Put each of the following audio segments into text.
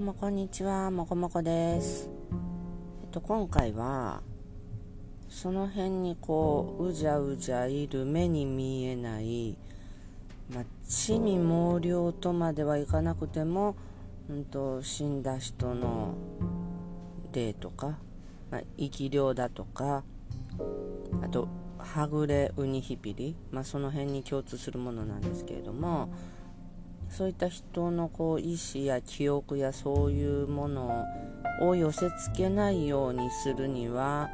うもこんにちはもこもこです。えっと今回はその辺にこううじゃうじゃいる目に見えないまあ、地味猛量とまではいかなくても、うんと、死んだ人の霊とか、まあ、生き量だとかあとはぐれウニヒピリ、まあ、その辺に共通するものなんですけれどもそういった人のこう意思や記憶やそういうものを寄せつけないようにするには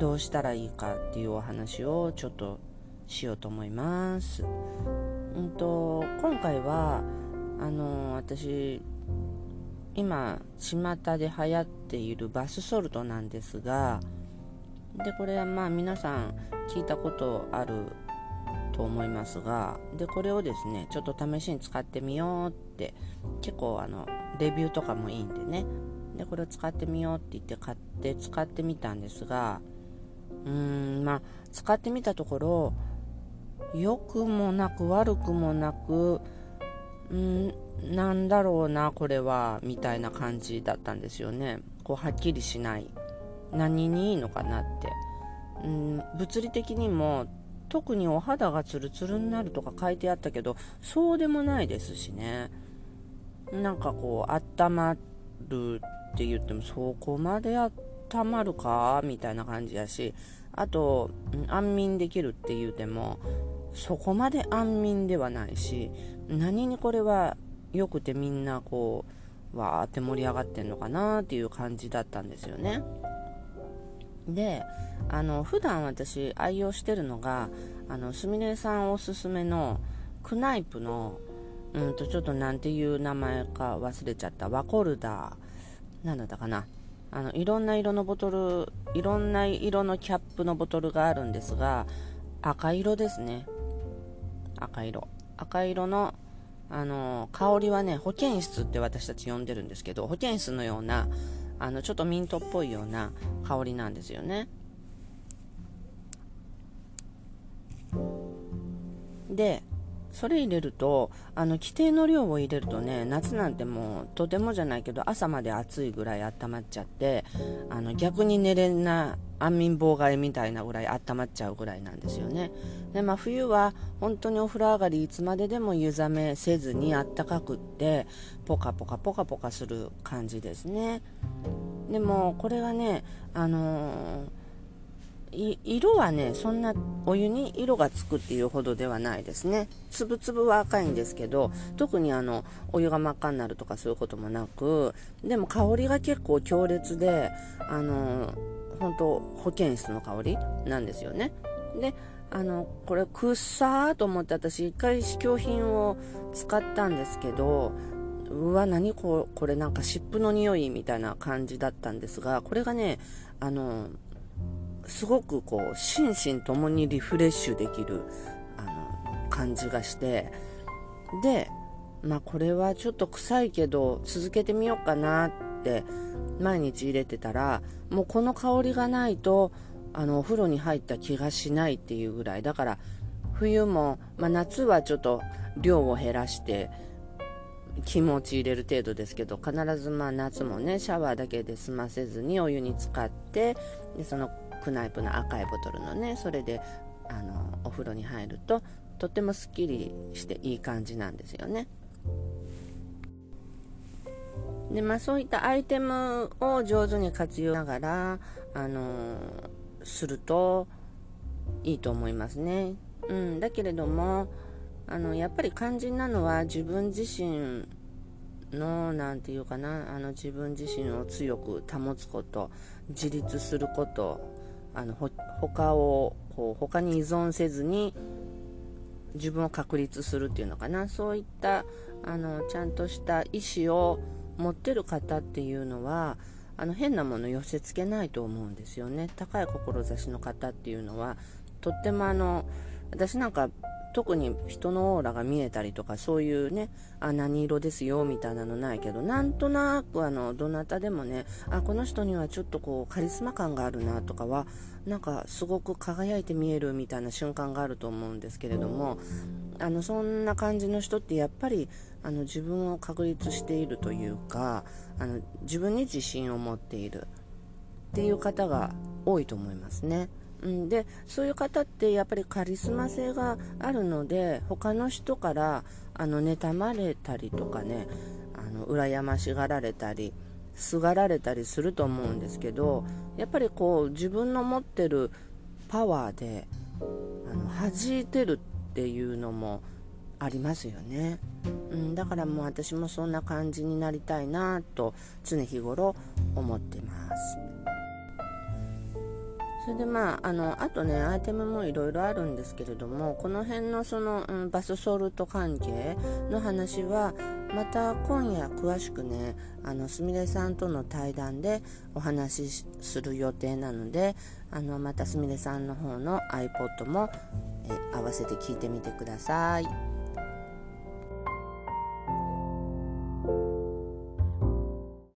どうしたらいいかっていうお話をちょっとしようと思います。うんと今回はあの私今巷で流行っているバスソルトなんですがでこれはまあ皆さん聞いたことあると思いますがでこれをですねちょっと試しに使ってみようって結構あのレビューとかもいいんでね。でこれを使ってみようって言って買って使ってみたんですがうーんまあ使ってみたところ良くもなく悪くもなくんなんだろうなこれはみたいな感じだったんですよね。こうはっきりしない。何にいいのかなって。うん物理的にも特にお肌がツルツルになるとか書いてあったけどそうでもないですしね。なんかこう温まるって言ってもそこまで温まるかみたいな感じやしあと安眠できるって言うてもそこまで安眠ではないし何にこれはよくてみんなこうわーって盛り上がってんのかなっていう感じだったんですよね。であの普段私愛用してるのがあのすみれさんおすすめのクナイプのうんとちょっと何ていう名前か忘れちゃったワコルダー何だったかな。あのいろんな色のボトルいろんな色のキャップのボトルがあるんですが赤色ですね。赤色。赤色のあの香りはね保健室って私たち呼んでるんですけど保健室のようなあのちょっとミントっぽいような香りなんですよね。でそれ入れるとあの規定の量を入れるとね夏なんてもうとてもじゃないけど朝まで暑いぐらい温まっちゃってあの逆に寝れな安眠妨害みたいなぐらい温まっちゃうぐらいなんですよね。で、まあ、冬は本当にお風呂上がりいつまででも湯冷めせずにあったかくってポカポカポカポカする感じですね。でもこれはねあのー色はねそんなお湯に色がつくっていうほどではないですね。つぶつぶは赤いんですけど特にあのお湯が真っ赤になるとかそういうこともなくでも香りが結構強烈であの本当保健室の香りなんですよね。であのこれくっさーと思って私一回試供品を使ったんですけどうわ何ここれなんか湿布の匂いみたいな感じだったんですがこれがねあのすごくこう心身ともにリフレッシュできるあの感じがしてでまあこれはちょっと臭いけど続けてみようかなって毎日入れてたらもうこの香りがないとあのお風呂に入った気がしないっていうぐらい。だから冬も、まあ、夏はちょっと量を減らして気持ち入れる程度ですけど必ずまあ夏もねシャワーだけで済ませずにお湯に浸かってでそのクナイプの赤いボトルのねそれであのお風呂に入るととってもすっきりしていい感じなんですよね。でまあそういったアイテムを上手に活用しながらあのするといいと思いますね。うん。だけれどもあのやっぱり肝心なのは自分自身の何て言うかなあの自分自身を強く保つこと自立することあの他をこう他に依存せずに自分を確立するっていうのかな。そういったあのちゃんとした意思を持ってる方っていうのはあの変なもの寄せつけないと思うんですよね。高い志の方っていうのはとってもあの私なんか特に人のオーラが見えたりとかそういうねあ何色ですよみたいなのないけどなんとなくあのどなたでもねあこの人にはちょっとこうカリスマ感があるなとかはなんかすごく輝いて見えるみたいな瞬間があると思うんですけれどもあのそんな感じの人ってやっぱりあの自分を確立しているというかあの自分に自信を持っているっていう方が多いと思いますね。うん、でそういう方ってやっぱりカリスマ性があるので他の人からあの妬まれたりとかねあの羨ましがられたりすがられたりすると思うんですけどやっぱりこう自分の持ってるパワーであの弾いてるってっていうのもありますよね、うん、だからもう私もそんな感じになりたいなと常日頃思ってます。それでまああのあとねアイテムもいろいろあるんですけれどもこの辺のその、うん、バスソルト関係の話はまた今夜詳しくねあのすみれさんとの対談でお話しする予定なのであのまたすみれさんの方の iPod もえ合わせて聞いてみてください。